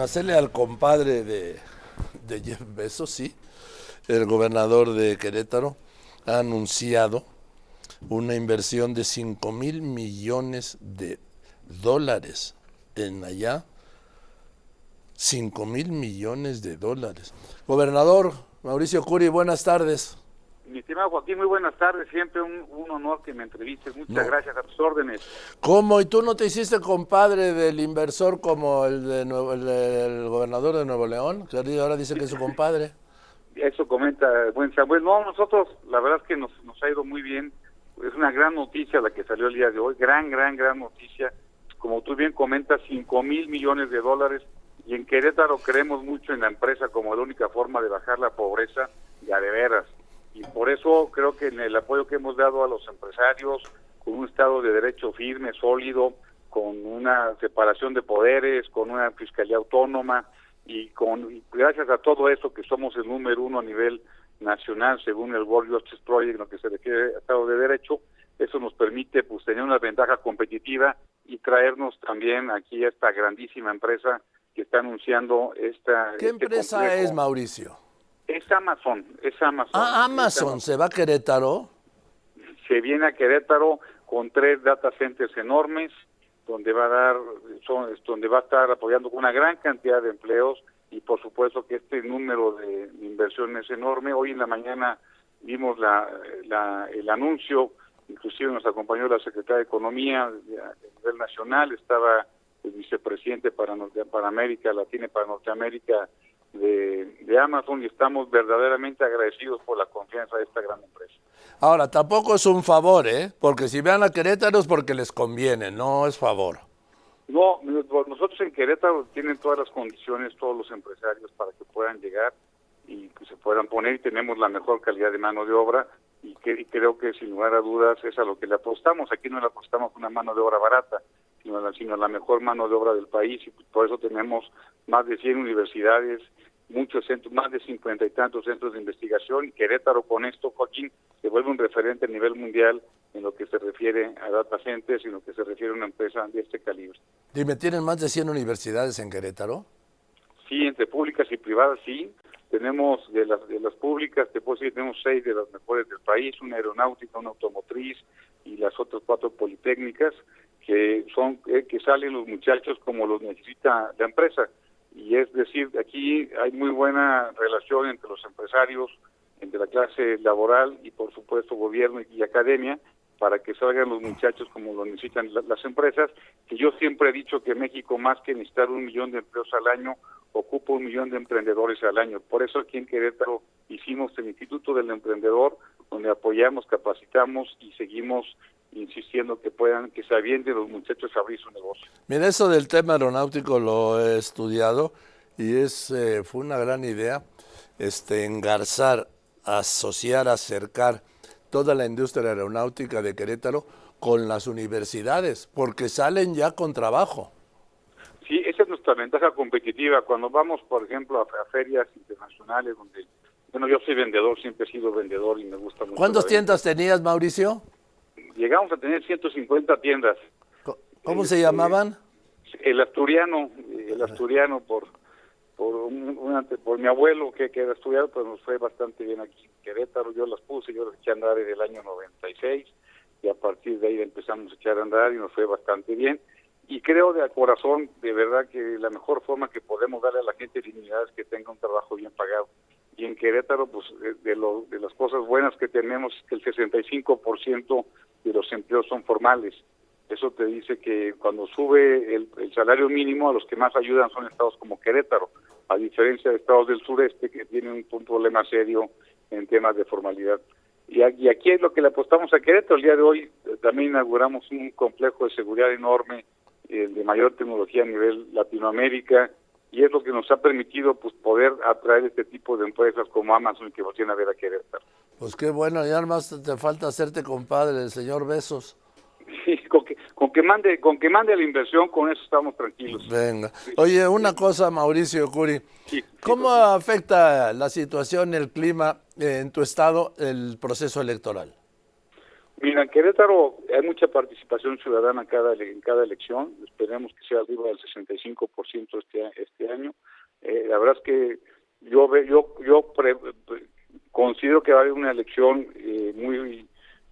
hacerle al compadre de, de Jeff Bezos, sí, el gobernador de Querétaro ha anunciado una inversión de 5 mil millones de dólares en allá. 5 mil millones de dólares. Gobernador Mauricio Curi, buenas tardes. Mi estimado Joaquín, muy buenas tardes. Siempre un, honor que me entrevistes. Muchas gracias a tus órdenes. ¿Cómo? ¿Y tú no te hiciste compadre del inversor como el, de el, gobernador de Nuevo León? Que ahora dice que es su compadre. Eso comenta buen Samuel. No, nosotros, la verdad es que nos, nos ha ido muy bien. Es una gran noticia la que salió el día de hoy. Gran, gran, gran noticia. Como tú bien comentas, 5 mil millones de dólares. Y en Querétaro creemos mucho en la empresa como la única forma de bajar la pobreza, ya de veras y por eso creo que en el apoyo que hemos dado a los empresarios, con un Estado de Derecho firme, sólido, con una separación de poderes, con una fiscalía autónoma y con gracias a todo eso que somos el número uno a nivel nacional según el World Justice Project en lo que se refiere a Estado de Derecho, eso nos permite pues tener una ventaja competitiva y traernos también aquí a esta grandísima empresa que está anunciando esta... ¿Qué este empresa es, Mauricio? Es Amazon, es Amazon. Ah, Amazon, ¿se va a Querétaro? Se viene a Querétaro con tres data centers enormes, donde va a dar, son, donde va a estar apoyando con una gran cantidad de empleos y por supuesto que este número de, inversión es enorme. Hoy en la mañana vimos la, el anuncio, inclusive nos acompañó la secretaria de Economía a nivel nacional, estaba el vicepresidente para, para América Latina y para Norteamérica, de, Amazon y estamos verdaderamente agradecidos por la confianza de esta gran empresa. Ahora, tampoco es un favor, ¿eh? Porque si vean a Querétaro es porque les conviene, no es favor. No, nosotros en Querétaro tienen todas las condiciones, todos los empresarios para que puedan llegar y que se puedan poner y tenemos la mejor calidad de mano de obra y, que, creo que sin lugar a dudas es a lo que le apostamos. Aquí no le apostamos una mano de obra barata, sino, sino la mejor mano de obra del país y por eso tenemos más de 100 universidades, muchos centros, más de cincuenta y tantos centros de investigación. y Querétaro con esto, Joaquín, se vuelve un referente a nivel mundial en lo que se refiere a data centers y en lo que se refiere a una empresa de este calibre. Dime, ¿tienen más de 100 universidades en Querétaro? Sí, entre públicas y privadas, sí. Tenemos de las, de las públicas, te puedo decir, tenemos seis de las mejores del país, una aeronáutica, una automotriz y las otras cuatro politécnicas, que son eh, que salen los muchachos como los necesita la empresa y es decir, aquí hay muy buena relación entre los empresarios, entre la clase laboral y por supuesto gobierno y academia para que salgan los muchachos como lo necesitan las empresas, que yo siempre he dicho que México más que necesitar un millón de empleos al año, ocupa un millón de emprendedores al año. Por eso aquí en Querétaro hicimos el Instituto del Emprendedor, donde apoyamos, capacitamos y seguimos insistiendo que puedan, que se avienten los muchachos a abrir su negocio. Mira, eso del tema aeronáutico lo he estudiado y es eh, fue una gran idea este engarzar, asociar, acercar toda la industria aeronáutica de Querétaro con las universidades, porque salen ya con trabajo. Sí, esa es nuestra ventaja competitiva. Cuando vamos, por ejemplo, a, ferias internacionales, donde, bueno, yo soy vendedor, siempre he sido vendedor y me gusta mucho. ¿Cuántas tiendas tenías, Mauricio? llegamos a tener 150 tiendas. ¿Cómo se llamaban? El asturiano, el asturiano por por un, por mi abuelo que, que era asturiano, pues nos fue bastante bien aquí en Querétaro, yo las puse, yo las eché a andar desde el año 96 y a partir de ahí empezamos a echar a andar y nos fue bastante bien. Y creo de corazón, de verdad, que la mejor forma que podemos darle a la gente dignidad es que tenga un trabajo bien pagado y en Querétaro, pues de, lo, de las cosas buenas que tenemos el 65% de los empleos son formales. Eso te dice que cuando sube el, salario mínimo, a los que más ayudan son estados como Querétaro, a diferencia de estados del sureste que tienen un, problema serio en temas de formalidad. Y, aquí es lo que le apostamos a Querétaro. El día de hoy eh, también inauguramos un complejo de seguridad enorme, de mayor tecnología a nivel Latinoamérica, y es lo que nos ha permitido pues poder atraer este tipo de empresas como Amazon que volteen a ver a Querétaro. Pues qué bueno, y además te falta hacerte compadre del señor Besos. Sí, con que, con que mande con que mande la inversión, con eso estamos tranquilos. Venga. Oye, una cosa, Mauricio Curi. ¿Cómo afecta la situación, el clima en tu estado, el proceso electoral? Mira, en Querétaro hay mucha participación ciudadana cada, en cada elección. Esperemos que sea arriba del 65% este, este año. Eh, la verdad es que yo yo yo considero que va a haber una elección eh, muy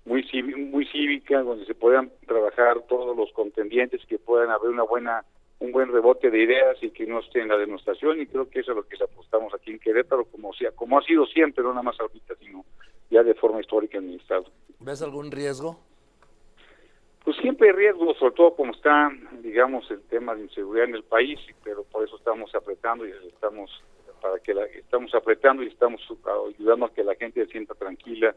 muy muy cívica donde se puedan trabajar todos los contendientes que puedan haber una buena un buen rebote de ideas y que no esté en la demostración y creo que eso es lo que apostamos aquí en Querétaro como sea como ha sido siempre no nada más ahorita sino ya de forma histórica en el estado. Ves algún riesgo pues siempre hay riesgos sobre todo como está digamos el tema de inseguridad en el país pero por eso estamos apretando y estamos para que la, estamos apretando y estamos ayudando a que la gente se sienta tranquila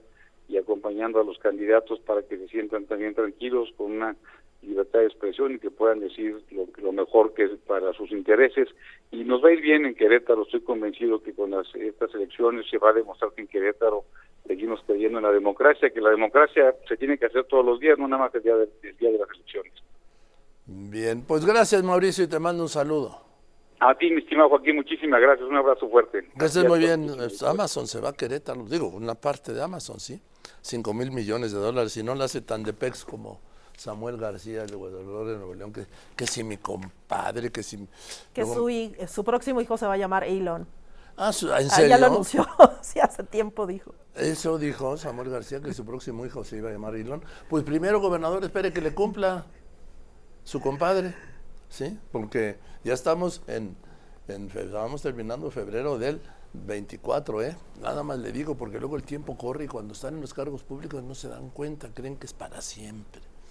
y acompañando a los candidatos para que se sientan también tranquilos con una libertad de expresión y que puedan decir lo, lo mejor que es para sus intereses. Y nos va a ir bien en Querétaro estoy convencido que con las, estas elecciones se va a demostrar que en Querétaro seguimos creyendo en la democracia que la democracia se tiene que hacer todos los días no nada más el día de, el día de las elecciones. Bien pues gracias Mauricio y te mando un saludo a ti, mi estimado Joaquín, muchísimas gracias. Un abrazo fuerte. Gracias, muy bien. Amazon se va a Querétaro, digo, una parte de Amazon, ¿sí? 5 mil millones de dólares. Si no lo hace tan de pex como Samuel García de Guadalajara de Nuevo León, que, que si mi compadre, que si... Que su, su próximo hijo se va a llamar Elon. Ah, ¿en serio? ya lo anunció, sí, hace tiempo dijo. Eso dijo Samuel García, que su próximo hijo se iba a llamar Elon. Pues primero, gobernador, espere que le cumpla su compadre. ¿Sí? Porque ya estamos en, en vamos terminando febrero del 24, ¿eh? Nada más le digo, porque luego el tiempo corre y cuando están en los cargos públicos no se dan cuenta, creen que es para siempre.